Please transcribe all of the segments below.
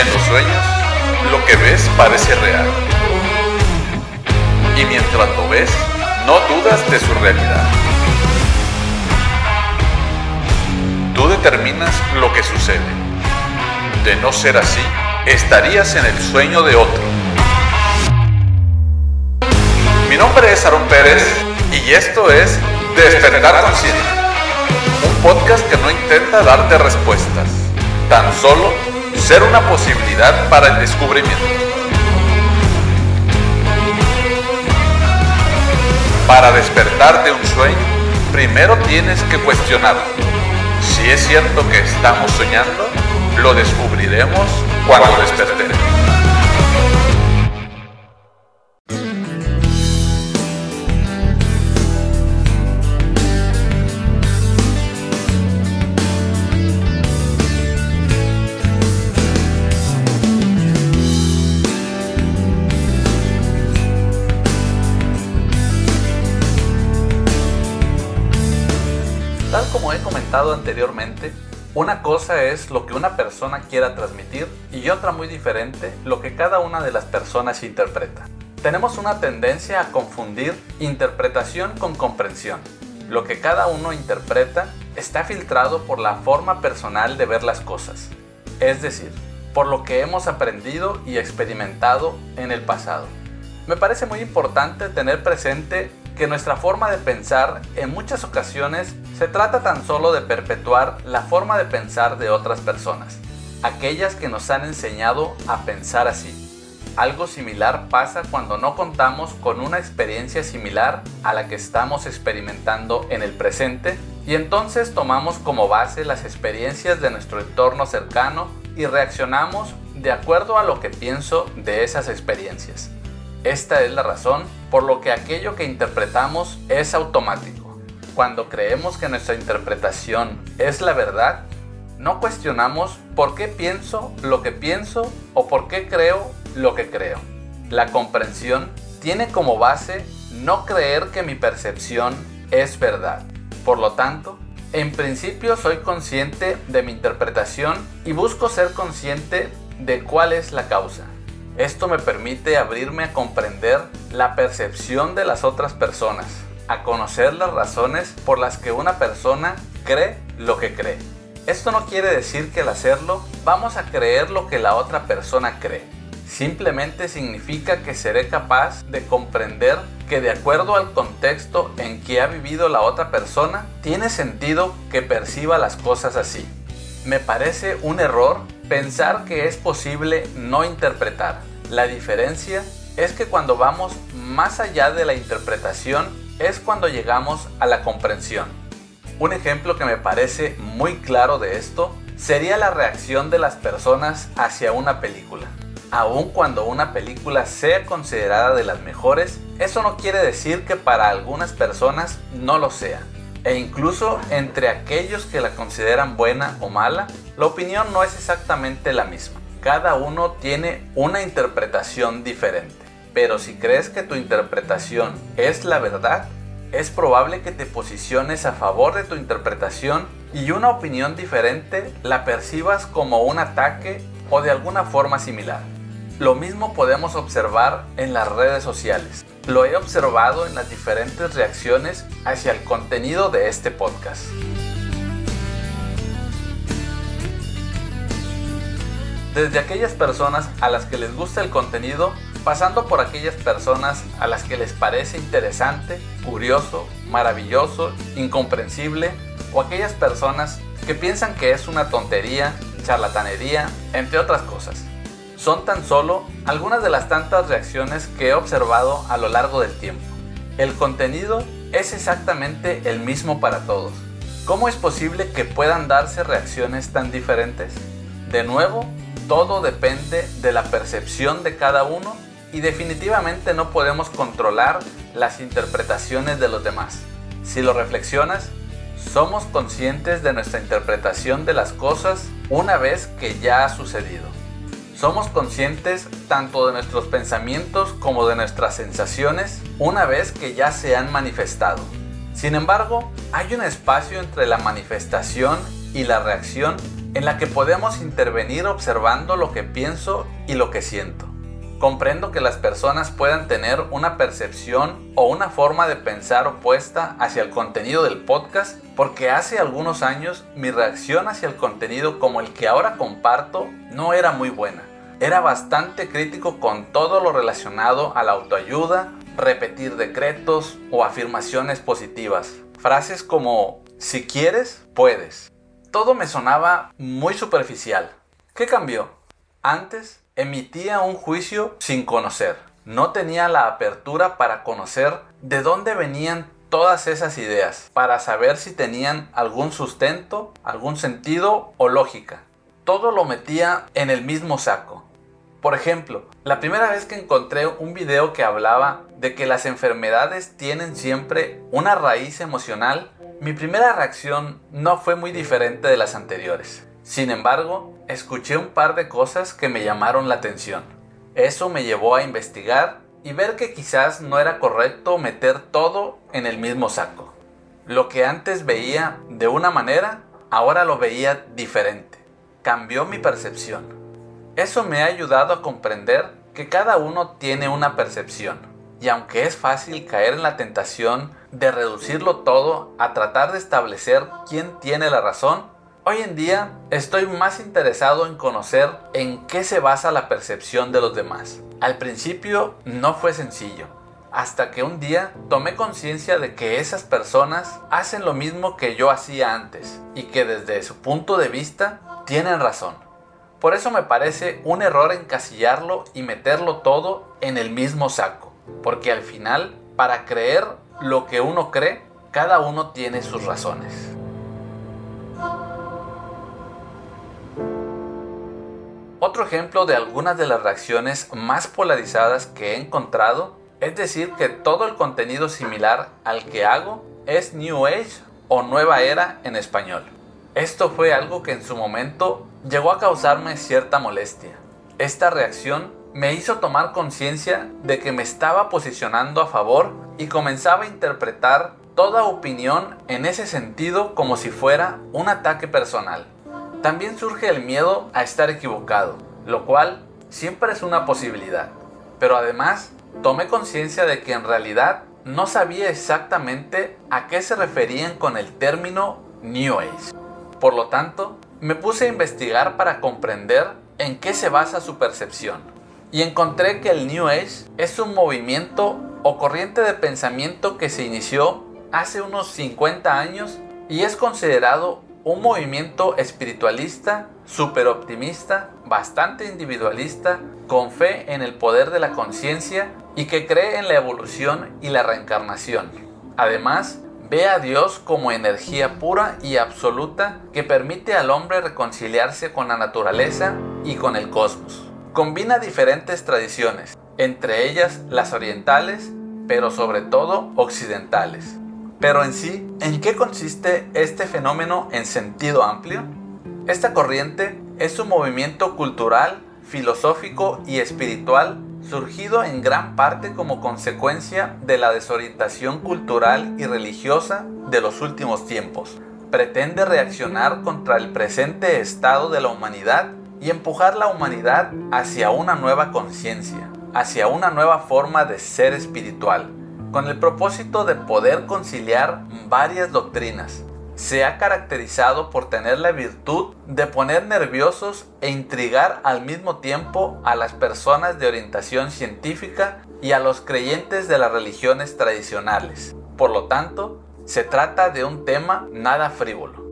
En los sueños, lo que ves parece real. Y mientras lo ves, no dudas de su realidad. Tú determinas lo que sucede. De no ser así, estarías en el sueño de otro. Mi nombre es Aaron Pérez y esto es Despertar Consciente, un podcast que no intenta darte respuestas, tan solo ser una posibilidad para el descubrimiento. Para despertar de un sueño, primero tienes que cuestionarlo. Si es cierto que estamos soñando, lo descubriremos cuando despertemos. Tal como he comentado anteriormente, una cosa es lo que una persona quiera transmitir y otra muy diferente lo que cada una de las personas interpreta. Tenemos una tendencia a confundir interpretación con comprensión. Lo que cada uno interpreta está filtrado por la forma personal de ver las cosas, es decir, por lo que hemos aprendido y experimentado en el pasado. Me parece muy importante tener presente que nuestra forma de pensar en muchas ocasiones se trata tan solo de perpetuar la forma de pensar de otras personas, aquellas que nos han enseñado a pensar así. Algo similar pasa cuando no contamos con una experiencia similar a la que estamos experimentando en el presente y entonces tomamos como base las experiencias de nuestro entorno cercano y reaccionamos de acuerdo a lo que pienso de esas experiencias. Esta es la razón por lo que aquello que interpretamos es automático. Cuando creemos que nuestra interpretación es la verdad, no cuestionamos por qué pienso lo que pienso o por qué creo lo que creo. La comprensión tiene como base no creer que mi percepción es verdad. Por lo tanto, en principio soy consciente de mi interpretación y busco ser consciente de cuál es la causa. Esto me permite abrirme a comprender la percepción de las otras personas, a conocer las razones por las que una persona cree lo que cree. Esto no quiere decir que al hacerlo vamos a creer lo que la otra persona cree. Simplemente significa que seré capaz de comprender que de acuerdo al contexto en que ha vivido la otra persona, tiene sentido que perciba las cosas así. Me parece un error pensar que es posible no interpretar. La diferencia es que cuando vamos más allá de la interpretación es cuando llegamos a la comprensión. Un ejemplo que me parece muy claro de esto sería la reacción de las personas hacia una película. Aun cuando una película sea considerada de las mejores, eso no quiere decir que para algunas personas no lo sea. E incluso entre aquellos que la consideran buena o mala, la opinión no es exactamente la misma. Cada uno tiene una interpretación diferente. Pero si crees que tu interpretación es la verdad, es probable que te posiciones a favor de tu interpretación y una opinión diferente la percibas como un ataque o de alguna forma similar. Lo mismo podemos observar en las redes sociales. Lo he observado en las diferentes reacciones hacia el contenido de este podcast. Desde aquellas personas a las que les gusta el contenido, pasando por aquellas personas a las que les parece interesante, curioso, maravilloso, incomprensible, o aquellas personas que piensan que es una tontería, charlatanería, entre otras cosas. Son tan solo algunas de las tantas reacciones que he observado a lo largo del tiempo. El contenido es exactamente el mismo para todos. ¿Cómo es posible que puedan darse reacciones tan diferentes? De nuevo, todo depende de la percepción de cada uno y definitivamente no podemos controlar las interpretaciones de los demás. Si lo reflexionas, somos conscientes de nuestra interpretación de las cosas una vez que ya ha sucedido. Somos conscientes tanto de nuestros pensamientos como de nuestras sensaciones una vez que ya se han manifestado. Sin embargo, hay un espacio entre la manifestación y la reacción en la que podemos intervenir observando lo que pienso y lo que siento. Comprendo que las personas puedan tener una percepción o una forma de pensar opuesta hacia el contenido del podcast porque hace algunos años mi reacción hacia el contenido como el que ahora comparto no era muy buena. Era bastante crítico con todo lo relacionado a la autoayuda, repetir decretos o afirmaciones positivas. Frases como si quieres, puedes. Todo me sonaba muy superficial. ¿Qué cambió? Antes emitía un juicio sin conocer. No tenía la apertura para conocer de dónde venían todas esas ideas, para saber si tenían algún sustento, algún sentido o lógica. Todo lo metía en el mismo saco. Por ejemplo, la primera vez que encontré un video que hablaba de que las enfermedades tienen siempre una raíz emocional, mi primera reacción no fue muy diferente de las anteriores. Sin embargo, escuché un par de cosas que me llamaron la atención. Eso me llevó a investigar y ver que quizás no era correcto meter todo en el mismo saco. Lo que antes veía de una manera, ahora lo veía diferente. Cambió mi percepción. Eso me ha ayudado a comprender que cada uno tiene una percepción. Y aunque es fácil caer en la tentación de reducirlo todo a tratar de establecer quién tiene la razón, hoy en día estoy más interesado en conocer en qué se basa la percepción de los demás. Al principio no fue sencillo, hasta que un día tomé conciencia de que esas personas hacen lo mismo que yo hacía antes y que desde su punto de vista tienen razón. Por eso me parece un error encasillarlo y meterlo todo en el mismo saco. Porque al final, para creer lo que uno cree, cada uno tiene sus razones. Otro ejemplo de algunas de las reacciones más polarizadas que he encontrado es decir que todo el contenido similar al que hago es New Age o Nueva Era en español. Esto fue algo que en su momento llegó a causarme cierta molestia. Esta reacción me hizo tomar conciencia de que me estaba posicionando a favor y comenzaba a interpretar toda opinión en ese sentido como si fuera un ataque personal. También surge el miedo a estar equivocado, lo cual siempre es una posibilidad. Pero además, tomé conciencia de que en realidad no sabía exactamente a qué se referían con el término New Age. Por lo tanto, me puse a investigar para comprender en qué se basa su percepción. Y encontré que el New Age es un movimiento o corriente de pensamiento que se inició hace unos 50 años y es considerado un movimiento espiritualista, súper optimista, bastante individualista, con fe en el poder de la conciencia y que cree en la evolución y la reencarnación. Además, Ve a Dios como energía pura y absoluta que permite al hombre reconciliarse con la naturaleza y con el cosmos. Combina diferentes tradiciones, entre ellas las orientales, pero sobre todo occidentales. Pero en sí, ¿en qué consiste este fenómeno en sentido amplio? Esta corriente es un movimiento cultural, filosófico y espiritual surgido en gran parte como consecuencia de la desorientación cultural y religiosa de los últimos tiempos. Pretende reaccionar contra el presente estado de la humanidad y empujar la humanidad hacia una nueva conciencia, hacia una nueva forma de ser espiritual, con el propósito de poder conciliar varias doctrinas, se ha caracterizado por tener la virtud de poner nerviosos e intrigar al mismo tiempo a las personas de orientación científica y a los creyentes de las religiones tradicionales. Por lo tanto, se trata de un tema nada frívolo.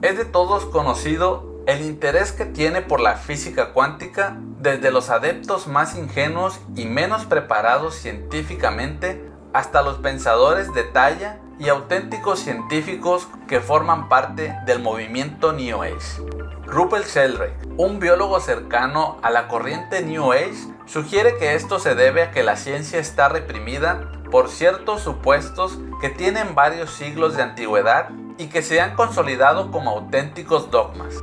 Es de todos conocido el interés que tiene por la física cuántica desde los adeptos más ingenuos y menos preparados científicamente hasta los pensadores de talla y auténticos científicos que forman parte del movimiento New Age. Rupert Sheldrake, un biólogo cercano a la corriente New Age, sugiere que esto se debe a que la ciencia está reprimida por ciertos supuestos que tienen varios siglos de antigüedad y que se han consolidado como auténticos dogmas.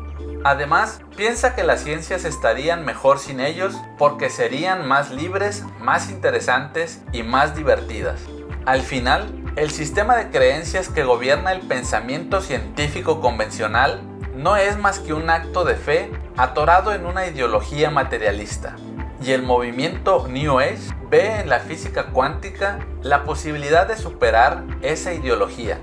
Además, piensa que las ciencias estarían mejor sin ellos porque serían más libres, más interesantes y más divertidas. Al final, el sistema de creencias que gobierna el pensamiento científico convencional no es más que un acto de fe atorado en una ideología materialista. Y el movimiento New Age ve en la física cuántica la posibilidad de superar esa ideología.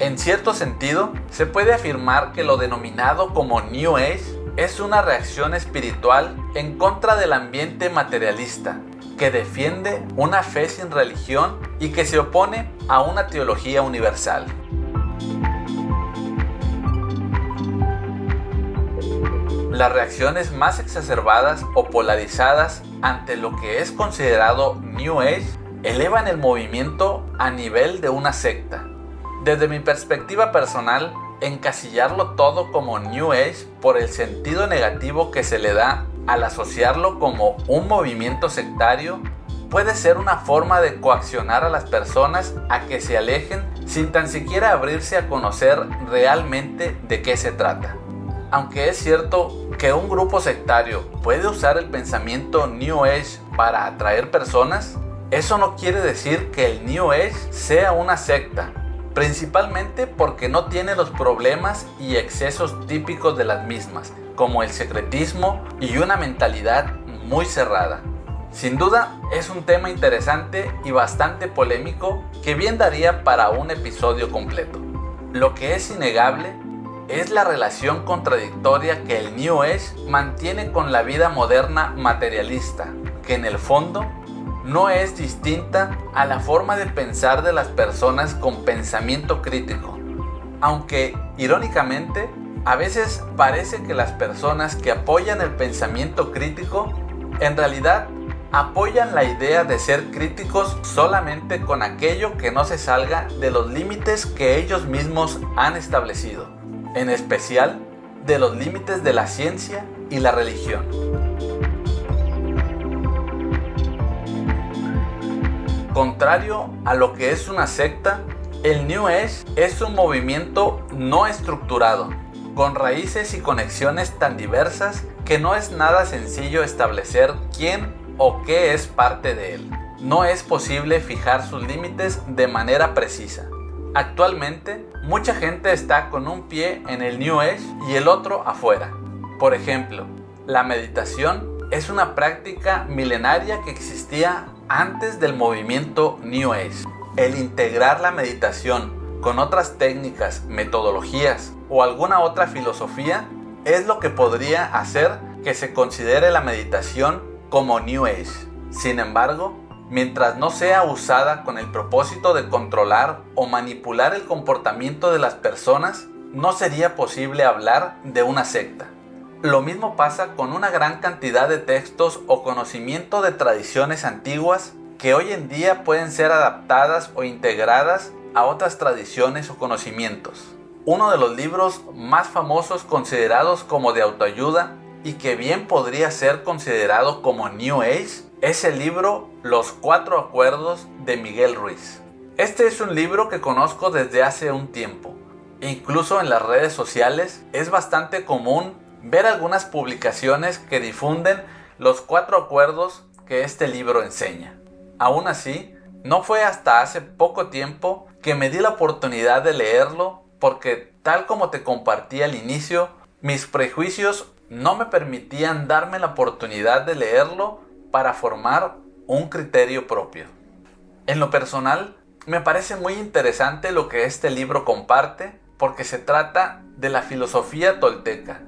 En cierto sentido, se puede afirmar que lo denominado como New Age es una reacción espiritual en contra del ambiente materialista, que defiende una fe sin religión y que se opone a una teología universal. Las reacciones más exacerbadas o polarizadas ante lo que es considerado New Age elevan el movimiento a nivel de una secta. Desde mi perspectiva personal, encasillarlo todo como New Age por el sentido negativo que se le da al asociarlo como un movimiento sectario puede ser una forma de coaccionar a las personas a que se alejen sin tan siquiera abrirse a conocer realmente de qué se trata. Aunque es cierto que un grupo sectario puede usar el pensamiento New Age para atraer personas, eso no quiere decir que el New Age sea una secta, principalmente porque no tiene los problemas y excesos típicos de las mismas, como el secretismo y una mentalidad muy cerrada. Sin duda es un tema interesante y bastante polémico que bien daría para un episodio completo. Lo que es innegable es la relación contradictoria que el New Age mantiene con la vida moderna materialista, que en el fondo no es distinta a la forma de pensar de las personas con pensamiento crítico. Aunque, irónicamente, a veces parece que las personas que apoyan el pensamiento crítico en realidad apoyan la idea de ser críticos solamente con aquello que no se salga de los límites que ellos mismos han establecido en especial de los límites de la ciencia y la religión. Contrario a lo que es una secta, el New Age es un movimiento no estructurado, con raíces y conexiones tan diversas que no es nada sencillo establecer quién o qué es parte de él. No es posible fijar sus límites de manera precisa. Actualmente, mucha gente está con un pie en el New Age y el otro afuera. Por ejemplo, la meditación es una práctica milenaria que existía antes del movimiento New Age. El integrar la meditación con otras técnicas, metodologías o alguna otra filosofía es lo que podría hacer que se considere la meditación como New Age. Sin embargo, mientras no sea usada con el propósito de controlar o manipular el comportamiento de las personas, no sería posible hablar de una secta. Lo mismo pasa con una gran cantidad de textos o conocimiento de tradiciones antiguas que hoy en día pueden ser adaptadas o integradas a otras tradiciones o conocimientos. Uno de los libros más famosos considerados como de autoayuda y que bien podría ser considerado como New Age es el libro Los Cuatro Acuerdos de Miguel Ruiz. Este es un libro que conozco desde hace un tiempo. Incluso en las redes sociales es bastante común ver algunas publicaciones que difunden los cuatro acuerdos que este libro enseña. Aún así, no fue hasta hace poco tiempo que me di la oportunidad de leerlo porque tal como te compartí al inicio, mis prejuicios no me permitían darme la oportunidad de leerlo para formar un criterio propio. En lo personal, me parece muy interesante lo que este libro comparte porque se trata de la filosofía tolteca,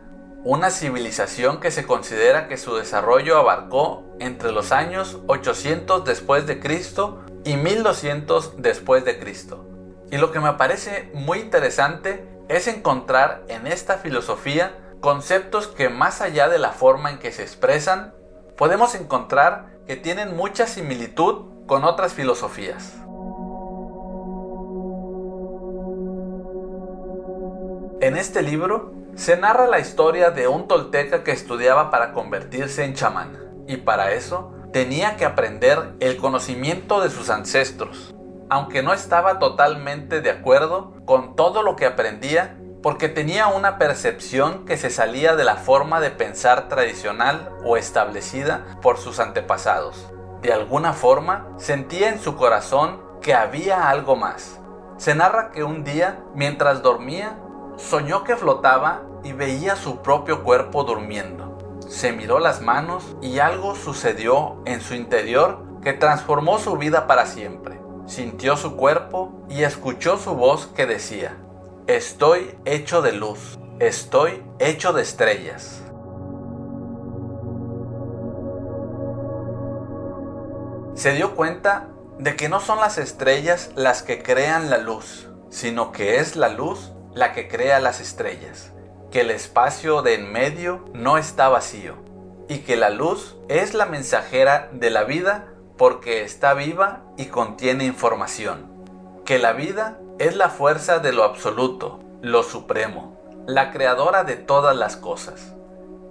una civilización que se considera que su desarrollo abarcó entre los años 800 después de Cristo y 1200 después de Cristo. Y lo que me parece muy interesante es encontrar en esta filosofía conceptos que más allá de la forma en que se expresan, podemos encontrar que tienen mucha similitud con otras filosofías. En este libro se narra la historia de un tolteca que estudiaba para convertirse en chamán y para eso tenía que aprender el conocimiento de sus ancestros. Aunque no estaba totalmente de acuerdo con todo lo que aprendía, porque tenía una percepción que se salía de la forma de pensar tradicional o establecida por sus antepasados. De alguna forma, sentía en su corazón que había algo más. Se narra que un día, mientras dormía, soñó que flotaba y veía su propio cuerpo durmiendo. Se miró las manos y algo sucedió en su interior que transformó su vida para siempre. Sintió su cuerpo y escuchó su voz que decía, Estoy hecho de luz, estoy hecho de estrellas. Se dio cuenta de que no son las estrellas las que crean la luz, sino que es la luz la que crea las estrellas, que el espacio de en medio no está vacío y que la luz es la mensajera de la vida porque está viva y contiene información, que la vida es la fuerza de lo absoluto, lo supremo, la creadora de todas las cosas.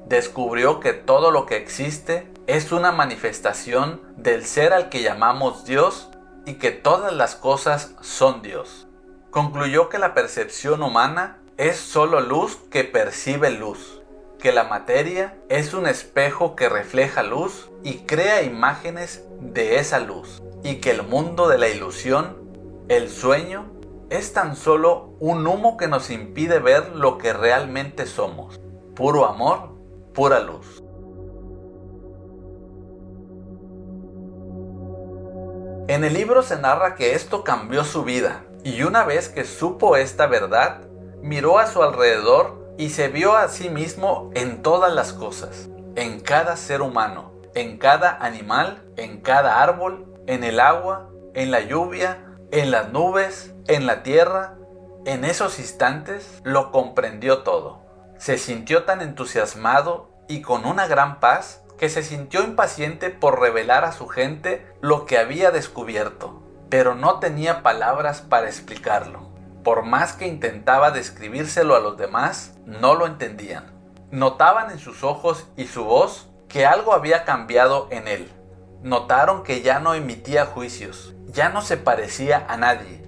Descubrió que todo lo que existe es una manifestación del ser al que llamamos Dios y que todas las cosas son Dios. Concluyó que la percepción humana es solo luz que percibe luz, que la materia es un espejo que refleja luz y crea imágenes de esa luz, y que el mundo de la ilusión, el sueño, es tan solo un humo que nos impide ver lo que realmente somos, puro amor, pura luz. En el libro se narra que esto cambió su vida y una vez que supo esta verdad, miró a su alrededor y se vio a sí mismo en todas las cosas, en cada ser humano, en cada animal, en cada árbol, en el agua, en la lluvia, en las nubes, en la tierra. En esos instantes lo comprendió todo. Se sintió tan entusiasmado y con una gran paz que se sintió impaciente por revelar a su gente lo que había descubierto, pero no tenía palabras para explicarlo. Por más que intentaba describírselo a los demás, no lo entendían. Notaban en sus ojos y su voz que algo había cambiado en él. Notaron que ya no emitía juicios, ya no se parecía a nadie.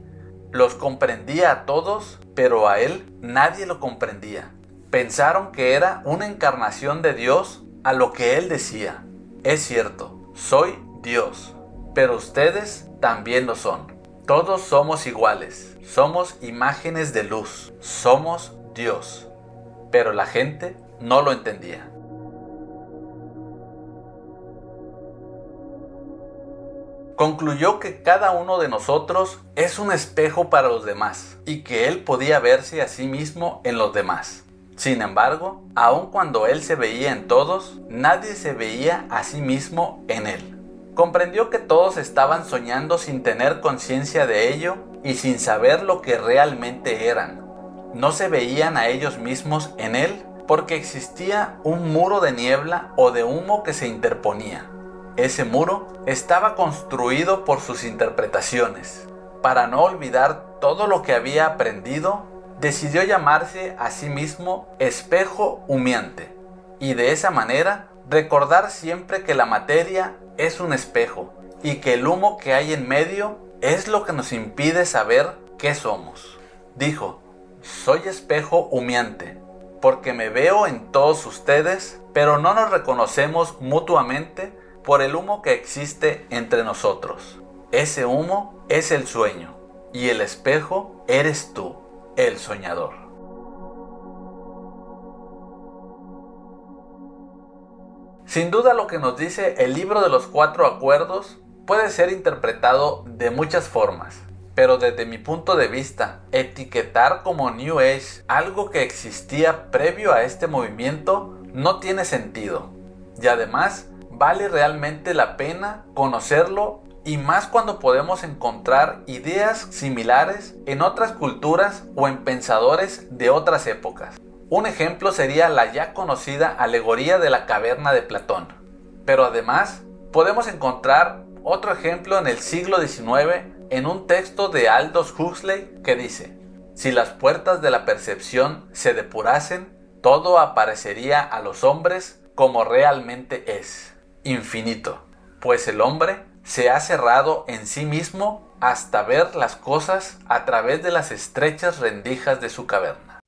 Los comprendía a todos, pero a él nadie lo comprendía. Pensaron que era una encarnación de Dios a lo que él decía. Es cierto, soy Dios, pero ustedes también lo son. Todos somos iguales, somos imágenes de luz, somos Dios. Pero la gente no lo entendía. Concluyó que cada uno de nosotros es un espejo para los demás y que él podía verse a sí mismo en los demás. Sin embargo, aun cuando él se veía en todos, nadie se veía a sí mismo en él. Comprendió que todos estaban soñando sin tener conciencia de ello y sin saber lo que realmente eran. No se veían a ellos mismos en él porque existía un muro de niebla o de humo que se interponía. Ese muro estaba construido por sus interpretaciones. Para no olvidar todo lo que había aprendido, decidió llamarse a sí mismo espejo humeante y de esa manera recordar siempre que la materia es un espejo y que el humo que hay en medio es lo que nos impide saber qué somos. Dijo, soy espejo humeante, porque me veo en todos ustedes, pero no nos reconocemos mutuamente por el humo que existe entre nosotros. Ese humo es el sueño y el espejo eres tú el soñador. Sin duda lo que nos dice el libro de los cuatro acuerdos puede ser interpretado de muchas formas, pero desde mi punto de vista, etiquetar como New Age algo que existía previo a este movimiento no tiene sentido. Y además, vale realmente la pena conocerlo y más cuando podemos encontrar ideas similares en otras culturas o en pensadores de otras épocas. Un ejemplo sería la ya conocida alegoría de la caverna de Platón. Pero además podemos encontrar otro ejemplo en el siglo XIX en un texto de Aldous Huxley que dice, si las puertas de la percepción se depurasen, todo aparecería a los hombres como realmente es, infinito, pues el hombre se ha cerrado en sí mismo hasta ver las cosas a través de las estrechas rendijas de su caverna.